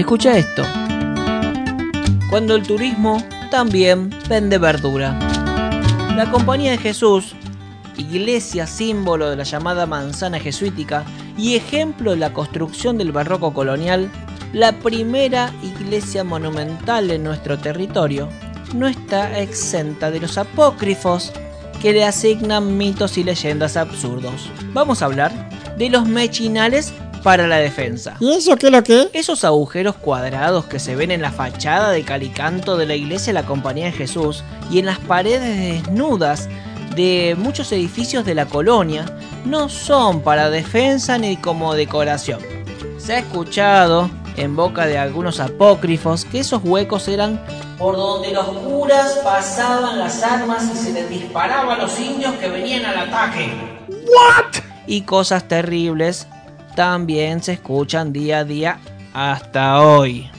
Escucha esto. Cuando el turismo también vende verdura. La Compañía de Jesús, iglesia símbolo de la llamada manzana jesuítica y ejemplo de la construcción del barroco colonial, la primera iglesia monumental en nuestro territorio, no está exenta de los apócrifos que le asignan mitos y leyendas absurdos. Vamos a hablar de los mechinales para la defensa. ¿Y eso qué es lo que? Esos agujeros cuadrados que se ven en la fachada de calicanto de la iglesia de la Compañía de Jesús y en las paredes desnudas de muchos edificios de la colonia no son para defensa ni como decoración. Se ha escuchado en boca de algunos apócrifos que esos huecos eran por donde los curas pasaban las armas y se les disparaba a los indios que venían al ataque. ¿What? Y cosas terribles también se escuchan día a día hasta hoy.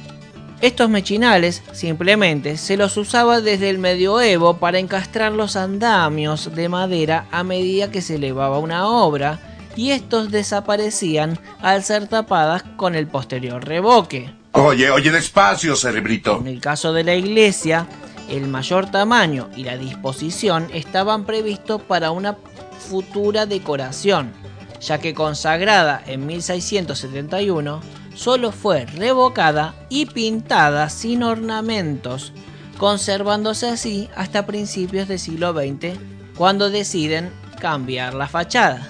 Estos mechinales simplemente se los usaba desde el medioevo para encastrar los andamios de madera a medida que se elevaba una obra y estos desaparecían al ser tapadas con el posterior revoque. Oye, oye, despacio, cerebrito. En el caso de la iglesia, el mayor tamaño y la disposición estaban previstos para una futura decoración, ya que consagrada en 1671, solo fue revocada y pintada sin ornamentos, conservándose así hasta principios del siglo XX, cuando deciden cambiar la fachada.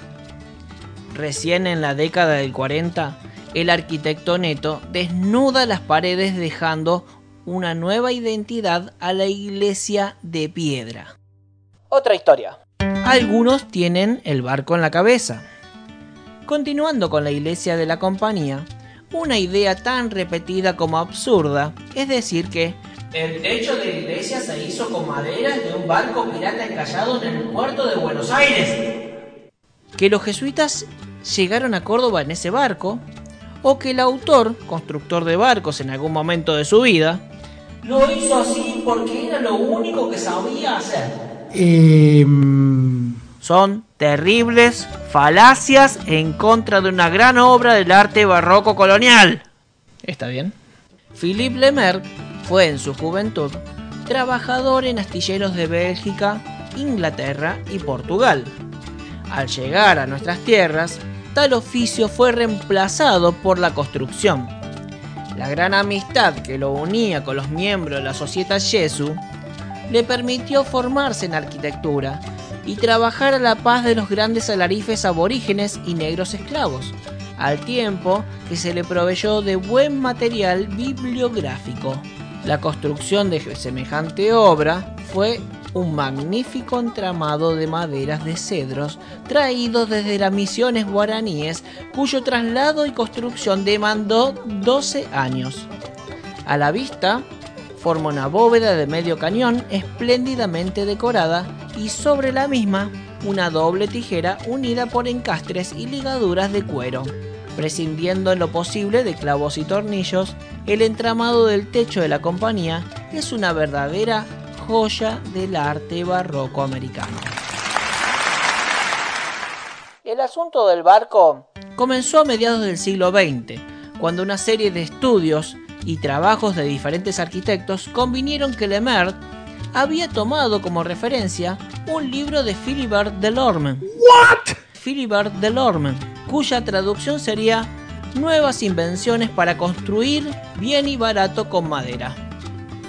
Recién en la década del 40, el arquitecto Neto desnuda las paredes dejando una nueva identidad a la iglesia de piedra. Otra historia. Algunos tienen el barco en la cabeza. Continuando con la iglesia de la compañía, una idea tan repetida como absurda es decir que el techo de la iglesia se hizo con maderas de un barco pirata encallado en el puerto de Buenos Aires. Que los jesuitas llegaron a Córdoba en ese barco, o que el autor, constructor de barcos en algún momento de su vida, lo hizo así porque era lo único que sabía hacer. Eh, Son terribles falacias en contra de una gran obra del arte barroco colonial. ¿Está bien? Philippe Lemer fue en su juventud trabajador en astilleros de Bélgica, Inglaterra y Portugal. Al llegar a nuestras tierras, tal oficio fue reemplazado por la construcción. La gran amistad que lo unía con los miembros de la Sociedad Jesu le permitió formarse en arquitectura y trabajar a la paz de los grandes alarifes aborígenes y negros esclavos, al tiempo que se le proveyó de buen material bibliográfico. La construcción de semejante obra fue un magnífico entramado de maderas de cedros traídos desde las misiones guaraníes, cuyo traslado y construcción demandó 12 años. A la vista, forma una bóveda de medio cañón espléndidamente decorada y sobre la misma una doble tijera unida por encastres y ligaduras de cuero. Prescindiendo en lo posible de clavos y tornillos, el entramado del techo de la compañía es una verdadera joya del arte barroco americano. El asunto del barco comenzó a mediados del siglo XX, cuando una serie de estudios y trabajos de diferentes arquitectos convinieron que Lemert había tomado como referencia un libro de Philibert Delorme. ¿What? Philibert Delorme, cuya traducción sería Nuevas invenciones para construir bien y barato con madera.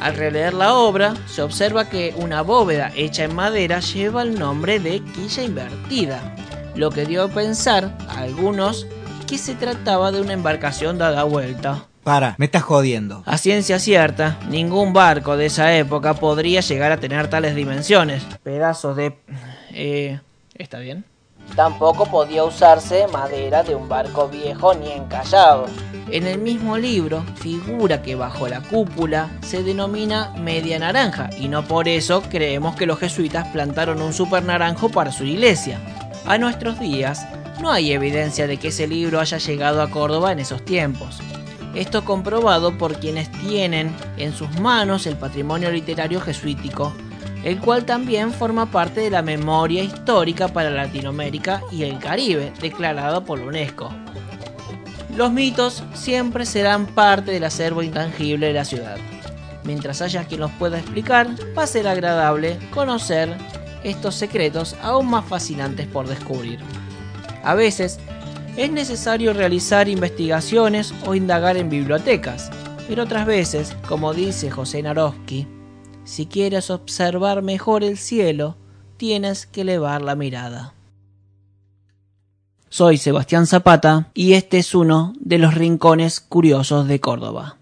Al releer la obra, se observa que una bóveda hecha en madera lleva el nombre de quilla invertida, lo que dio a pensar a algunos que se trataba de una embarcación dada vuelta. Para, me estás jodiendo. A ciencia cierta, ningún barco de esa época podría llegar a tener tales dimensiones. Pedazos de... Eh, ¿Está bien? Tampoco podía usarse madera de un barco viejo ni encallado. En el mismo libro figura que bajo la cúpula se denomina media naranja y no por eso creemos que los jesuitas plantaron un super naranjo para su iglesia. A nuestros días no hay evidencia de que ese libro haya llegado a Córdoba en esos tiempos. Esto comprobado por quienes tienen en sus manos el patrimonio literario jesuítico, el cual también forma parte de la memoria histórica para Latinoamérica y el Caribe, declarado por la UNESCO. Los mitos siempre serán parte del acervo intangible de la ciudad. Mientras haya quien los pueda explicar, va a ser agradable conocer estos secretos aún más fascinantes por descubrir. A veces es necesario realizar investigaciones o indagar en bibliotecas, pero otras veces, como dice José Naroski, si quieres observar mejor el cielo, tienes que elevar la mirada. Soy Sebastián Zapata y este es uno de los rincones curiosos de Córdoba.